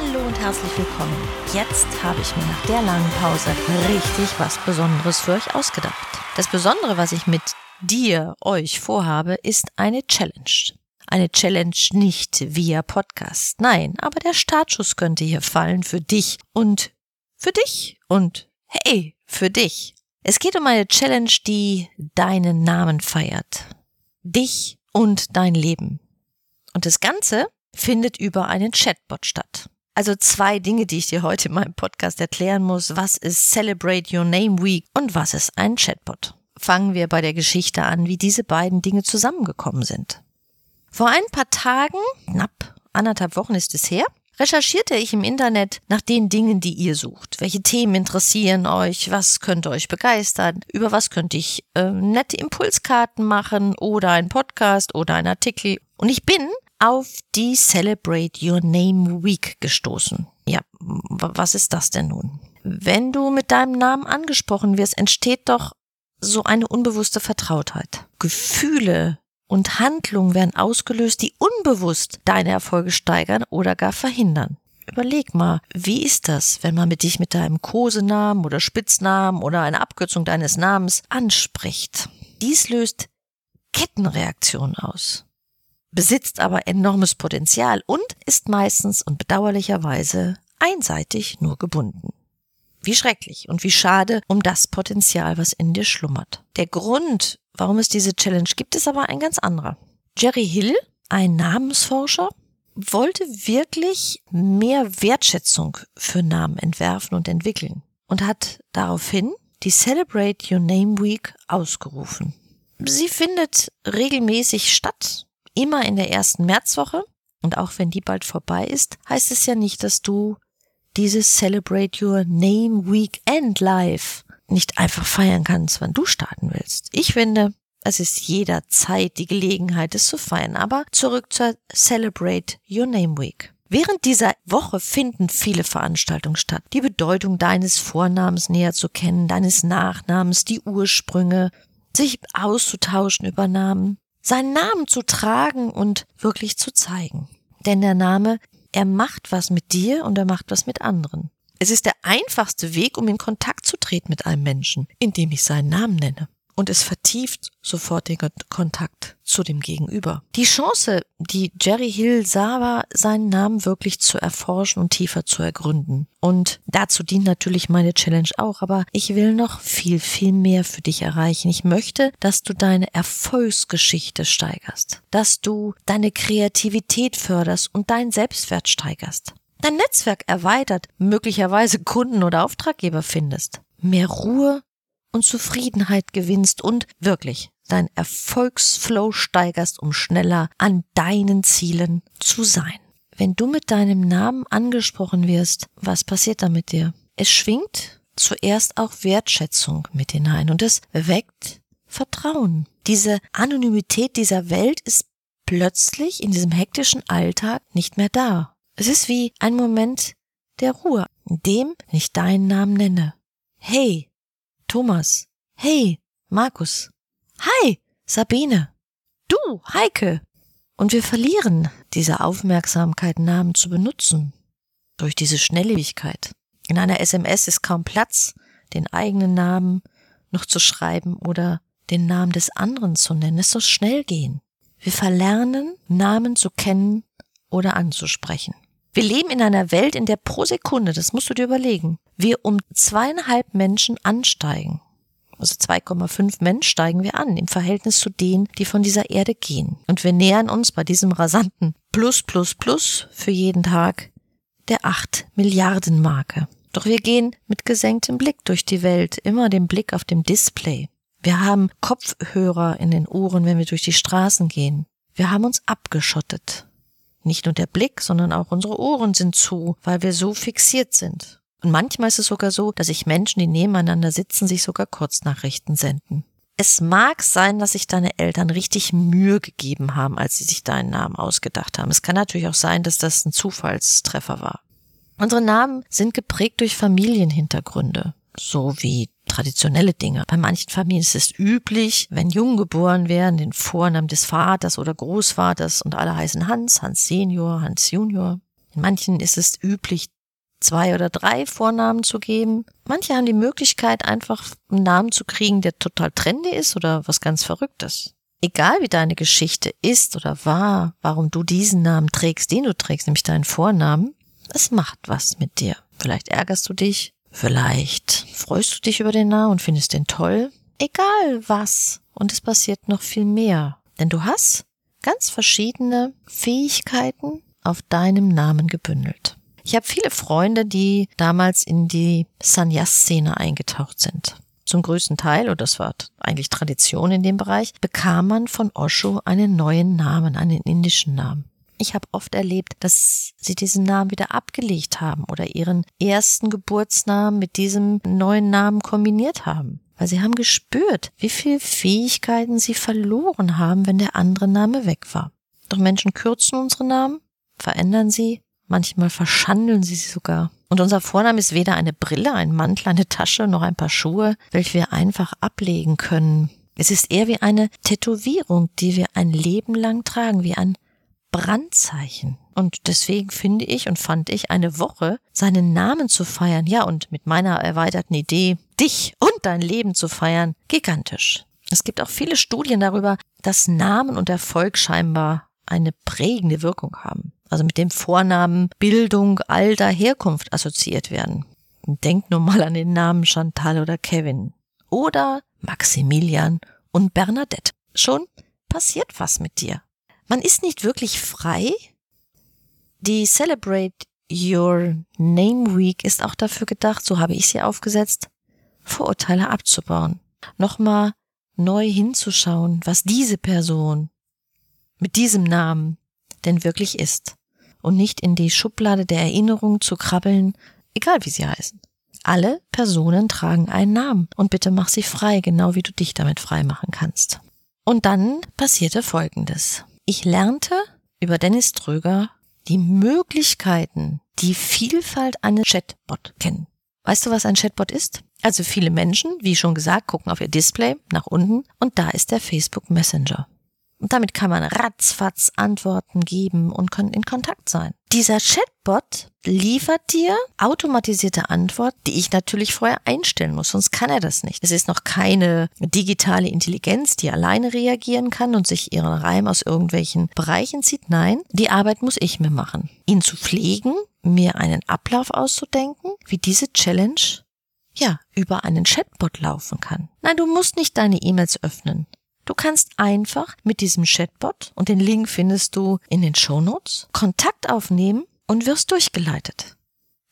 Hallo und herzlich willkommen. Jetzt habe ich mir nach der langen Pause richtig was Besonderes für euch ausgedacht. Das Besondere, was ich mit dir, euch vorhabe, ist eine Challenge. Eine Challenge nicht via Podcast. Nein, aber der Startschuss könnte hier fallen für dich und für dich und hey, für dich. Es geht um eine Challenge, die deinen Namen feiert. Dich und dein Leben. Und das Ganze findet über einen Chatbot statt. Also zwei Dinge, die ich dir heute in meinem Podcast erklären muss. Was ist Celebrate Your Name Week und was ist ein Chatbot? Fangen wir bei der Geschichte an, wie diese beiden Dinge zusammengekommen sind. Vor ein paar Tagen, knapp anderthalb Wochen ist es her, recherchierte ich im Internet nach den Dingen, die ihr sucht. Welche Themen interessieren euch? Was könnte euch begeistern? Über was könnte ich äh, nette Impulskarten machen oder ein Podcast oder ein Artikel? Und ich bin auf die Celebrate Your Name Week gestoßen. Ja, was ist das denn nun? Wenn du mit deinem Namen angesprochen wirst, entsteht doch so eine unbewusste Vertrautheit. Gefühle und Handlungen werden ausgelöst, die unbewusst deine Erfolge steigern oder gar verhindern. Überleg mal, wie ist das, wenn man mit dich mit deinem Kosenamen oder Spitznamen oder einer Abkürzung deines Namens anspricht? Dies löst Kettenreaktionen aus besitzt aber enormes Potenzial und ist meistens und bedauerlicherweise einseitig nur gebunden. Wie schrecklich und wie schade um das Potenzial, was in dir schlummert. Der Grund, warum es diese Challenge gibt, ist aber ein ganz anderer. Jerry Hill, ein Namensforscher, wollte wirklich mehr Wertschätzung für Namen entwerfen und entwickeln und hat daraufhin die Celebrate Your Name Week ausgerufen. Sie findet regelmäßig statt immer in der ersten Märzwoche. Und auch wenn die bald vorbei ist, heißt es ja nicht, dass du dieses Celebrate Your Name Weekend Live nicht einfach feiern kannst, wann du starten willst. Ich finde, es ist jederzeit die Gelegenheit, es zu feiern. Aber zurück zur Celebrate Your Name Week. Während dieser Woche finden viele Veranstaltungen statt. Die Bedeutung deines Vornamens näher zu kennen, deines Nachnamens, die Ursprünge, sich auszutauschen über Namen seinen Namen zu tragen und wirklich zu zeigen. Denn der Name, er macht was mit dir und er macht was mit anderen. Es ist der einfachste Weg, um in Kontakt zu treten mit einem Menschen, indem ich seinen Namen nenne und es vertieft sofort den Kontakt zu dem Gegenüber. Die Chance, die Jerry Hill sah, war, seinen Namen wirklich zu erforschen und tiefer zu ergründen. Und dazu dient natürlich meine Challenge auch, aber ich will noch viel, viel mehr für dich erreichen. Ich möchte, dass du deine Erfolgsgeschichte steigerst, dass du deine Kreativität förderst und deinen Selbstwert steigerst. Dein Netzwerk erweitert, möglicherweise Kunden oder Auftraggeber findest. Mehr Ruhe, und Zufriedenheit gewinnst und wirklich dein Erfolgsflow steigerst, um schneller an deinen Zielen zu sein. Wenn du mit deinem Namen angesprochen wirst, was passiert da mit dir? Es schwingt zuerst auch Wertschätzung mit hinein und es weckt Vertrauen. Diese Anonymität dieser Welt ist plötzlich in diesem hektischen Alltag nicht mehr da. Es ist wie ein Moment der Ruhe, in dem ich deinen Namen nenne. Hey, Thomas. Hey, Markus. Hi, Sabine. Du, Heike. Und wir verlieren diese Aufmerksamkeit, Namen zu benutzen. Durch diese Schnelllebigkeit. In einer SMS ist kaum Platz, den eigenen Namen noch zu schreiben oder den Namen des anderen zu nennen. Es soll schnell gehen. Wir verlernen, Namen zu kennen oder anzusprechen. Wir leben in einer Welt, in der pro Sekunde, das musst du dir überlegen, wir um zweieinhalb Menschen ansteigen. Also 2,5 Menschen steigen wir an im Verhältnis zu denen, die von dieser Erde gehen. Und wir nähern uns bei diesem rasanten Plus, Plus, Plus für jeden Tag der 8 Milliarden Marke. Doch wir gehen mit gesenktem Blick durch die Welt, immer den Blick auf dem Display. Wir haben Kopfhörer in den Ohren, wenn wir durch die Straßen gehen. Wir haben uns abgeschottet. Nicht nur der Blick, sondern auch unsere Ohren sind zu, weil wir so fixiert sind. Und manchmal ist es sogar so, dass sich Menschen, die nebeneinander sitzen, sich sogar Kurznachrichten senden. Es mag sein, dass sich deine Eltern richtig Mühe gegeben haben, als sie sich deinen Namen ausgedacht haben. Es kann natürlich auch sein, dass das ein Zufallstreffer war. Unsere Namen sind geprägt durch Familienhintergründe, so wie traditionelle Dinge. Bei manchen Familien ist es üblich, wenn Jungen geboren werden, den Vornamen des Vaters oder Großvaters und alle heißen Hans, Hans Senior, Hans Junior. In manchen ist es üblich, zwei oder drei Vornamen zu geben. Manche haben die Möglichkeit, einfach einen Namen zu kriegen, der total trendy ist oder was ganz Verrücktes. Egal wie deine Geschichte ist oder war, warum du diesen Namen trägst, den du trägst, nämlich deinen Vornamen, es macht was mit dir. Vielleicht ärgerst du dich, vielleicht freust du dich über den Namen und findest den toll. Egal was. Und es passiert noch viel mehr. Denn du hast ganz verschiedene Fähigkeiten auf deinem Namen gebündelt. Ich habe viele Freunde, die damals in die Sanyas-Szene eingetaucht sind. Zum größten Teil, und das war eigentlich Tradition in dem Bereich, bekam man von Osho einen neuen Namen, einen indischen Namen. Ich habe oft erlebt, dass sie diesen Namen wieder abgelegt haben oder ihren ersten Geburtsnamen mit diesem neuen Namen kombiniert haben. Weil sie haben gespürt, wie viel Fähigkeiten sie verloren haben, wenn der andere Name weg war. Doch Menschen kürzen unsere Namen, verändern sie Manchmal verschandeln sie sie sogar. Und unser Vorname ist weder eine Brille, ein Mantel, eine Tasche, noch ein paar Schuhe, welche wir einfach ablegen können. Es ist eher wie eine Tätowierung, die wir ein Leben lang tragen, wie ein Brandzeichen. Und deswegen finde ich und fand ich eine Woche, seinen Namen zu feiern, ja, und mit meiner erweiterten Idee, dich und dein Leben zu feiern, gigantisch. Es gibt auch viele Studien darüber, dass Namen und Erfolg scheinbar eine prägende Wirkung haben also mit dem Vornamen Bildung, Alter, Herkunft assoziiert werden. Denk nur mal an den Namen Chantal oder Kevin. Oder Maximilian und Bernadette. Schon passiert was mit dir. Man ist nicht wirklich frei. Die Celebrate Your Name Week ist auch dafür gedacht, so habe ich sie aufgesetzt, Vorurteile abzubauen. Nochmal neu hinzuschauen, was diese Person mit diesem Namen denn wirklich ist und nicht in die Schublade der Erinnerung zu krabbeln, egal wie sie heißen. Alle Personen tragen einen Namen und bitte mach sie frei, genau wie du dich damit frei machen kannst. Und dann passierte Folgendes. Ich lernte über Dennis Tröger die Möglichkeiten, die Vielfalt eines Chatbot kennen. Weißt du, was ein Chatbot ist? Also viele Menschen, wie schon gesagt, gucken auf ihr Display nach unten und da ist der Facebook Messenger. Und damit kann man ratzfatz Antworten geben und in Kontakt sein. Dieser Chatbot liefert dir automatisierte Antworten, die ich natürlich vorher einstellen muss, sonst kann er das nicht. Es ist noch keine digitale Intelligenz, die alleine reagieren kann und sich ihren Reim aus irgendwelchen Bereichen zieht. Nein, die Arbeit muss ich mir machen. Ihn zu pflegen, mir einen Ablauf auszudenken, wie diese Challenge ja, über einen Chatbot laufen kann. Nein, du musst nicht deine E-Mails öffnen. Du kannst einfach mit diesem Chatbot, und den Link findest du in den Shownotes, Kontakt aufnehmen und wirst durchgeleitet.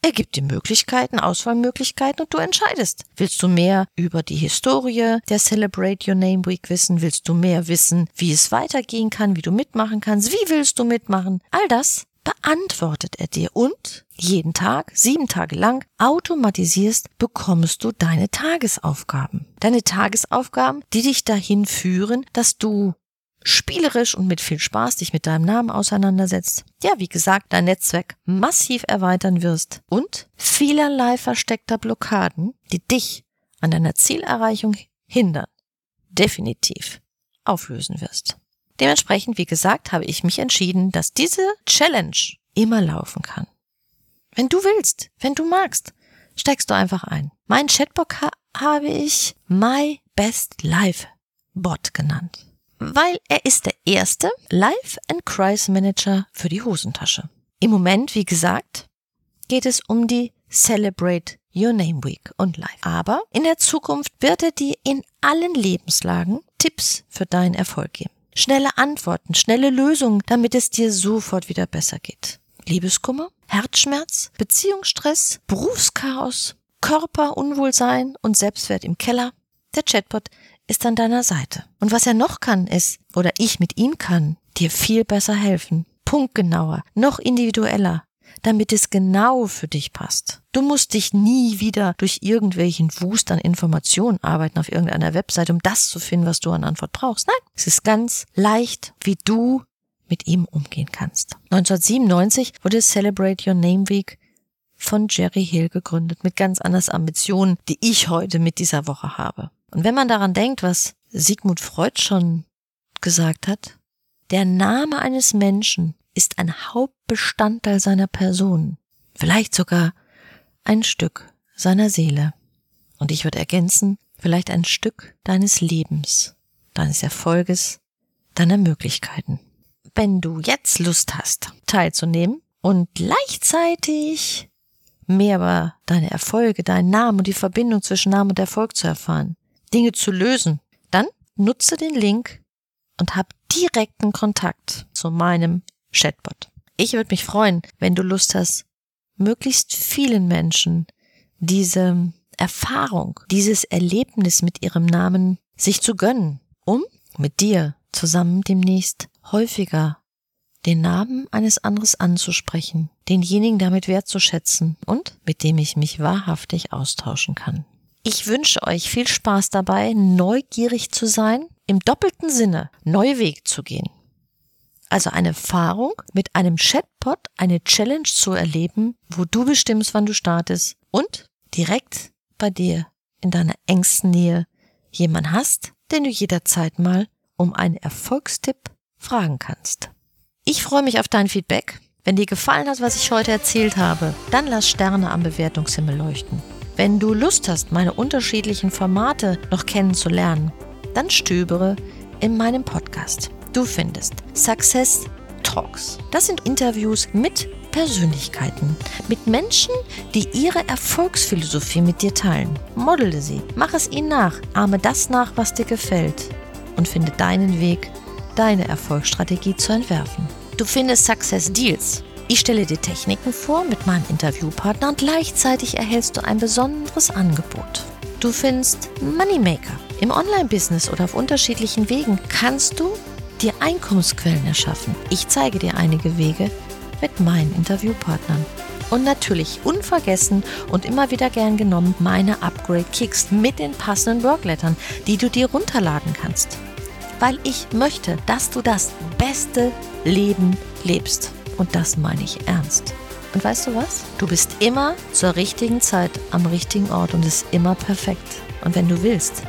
Er gibt dir Möglichkeiten, Auswahlmöglichkeiten und du entscheidest. Willst du mehr über die Historie der Celebrate Your Name Week wissen? Willst du mehr wissen, wie es weitergehen kann, wie du mitmachen kannst? Wie willst du mitmachen? All das beantwortet er dir und jeden Tag, sieben Tage lang, automatisierst, bekommst du deine Tagesaufgaben. Deine Tagesaufgaben, die dich dahin führen, dass du spielerisch und mit viel Spaß dich mit deinem Namen auseinandersetzt. Ja, wie gesagt, dein Netzwerk massiv erweitern wirst und vielerlei versteckter Blockaden, die dich an deiner Zielerreichung hindern, definitiv auflösen wirst. Dementsprechend, wie gesagt, habe ich mich entschieden, dass diese Challenge immer laufen kann. Wenn du willst, wenn du magst, steigst du einfach ein. Mein Chatbot ha habe ich My Best Life Bot genannt, weil er ist der erste Life and Crisis Manager für die Hosentasche. Im Moment, wie gesagt, geht es um die Celebrate Your Name Week und Life. Aber in der Zukunft wird er dir in allen Lebenslagen Tipps für deinen Erfolg geben schnelle Antworten, schnelle Lösungen, damit es dir sofort wieder besser geht. Liebeskummer, Herzschmerz, Beziehungsstress, Berufschaos, Körperunwohlsein und Selbstwert im Keller. Der Chatbot ist an deiner Seite. Und was er noch kann, ist, oder ich mit ihm kann, dir viel besser helfen. Punktgenauer, noch individueller, damit es genau für dich passt. Du musst dich nie wieder durch irgendwelchen Wust an Informationen arbeiten auf irgendeiner Website, um das zu finden, was du an Antwort brauchst. Nein, es ist ganz leicht, wie du mit ihm umgehen kannst. 1997 wurde Celebrate Your Name Week von Jerry Hill gegründet, mit ganz anders Ambitionen, die ich heute mit dieser Woche habe. Und wenn man daran denkt, was Sigmund Freud schon gesagt hat, der Name eines Menschen ist ein Hauptbestandteil seiner Person, vielleicht sogar ein Stück seiner Seele. Und ich würde ergänzen, vielleicht ein Stück deines Lebens, deines Erfolges, deiner Möglichkeiten. Wenn du jetzt Lust hast, teilzunehmen und gleichzeitig mehr über deine Erfolge, deinen Namen und die Verbindung zwischen Namen und Erfolg zu erfahren, Dinge zu lösen, dann nutze den Link und hab direkten Kontakt zu meinem Chatbot. Ich würde mich freuen, wenn du Lust hast, möglichst vielen Menschen diese Erfahrung, dieses Erlebnis mit ihrem Namen sich zu gönnen, um mit dir zusammen demnächst häufiger den Namen eines anderes anzusprechen, denjenigen damit wertzuschätzen und mit dem ich mich wahrhaftig austauschen kann. Ich wünsche euch viel Spaß dabei, neugierig zu sein, im doppelten Sinne neue Weg zu gehen. Also eine Erfahrung mit einem Chatbot, eine Challenge zu erleben, wo du bestimmst, wann du startest und direkt bei dir in deiner engsten Nähe jemand hast, den du jederzeit mal um einen Erfolgstipp fragen kannst. Ich freue mich auf dein Feedback. Wenn dir gefallen hat, was ich heute erzählt habe, dann lass Sterne am Bewertungshimmel leuchten. Wenn du Lust hast, meine unterschiedlichen Formate noch kennenzulernen, dann stöbere in meinem Podcast. Du findest Success Talks. Das sind Interviews mit Persönlichkeiten, mit Menschen, die ihre Erfolgsphilosophie mit dir teilen. Modele sie, mach es ihnen nach, ahme das nach, was dir gefällt und finde deinen Weg deine Erfolgsstrategie zu entwerfen. Du findest Success Deals. Ich stelle dir Techniken vor mit meinem Interviewpartner und gleichzeitig erhältst du ein besonderes Angebot. Du findest Moneymaker. Im Online-Business oder auf unterschiedlichen Wegen kannst du dir Einkommensquellen erschaffen. Ich zeige dir einige Wege mit meinen Interviewpartnern. Und natürlich unvergessen und immer wieder gern genommen meine Upgrade Kicks mit den passenden Worklettern, die du dir runterladen kannst weil ich möchte, dass du das beste Leben lebst. Und das meine ich ernst. Und weißt du was? Du bist immer zur richtigen Zeit am richtigen Ort und ist immer perfekt. Und wenn du willst,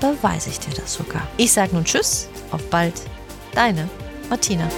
beweise ich dir das sogar. Ich sage nun Tschüss, auf bald, deine Martina.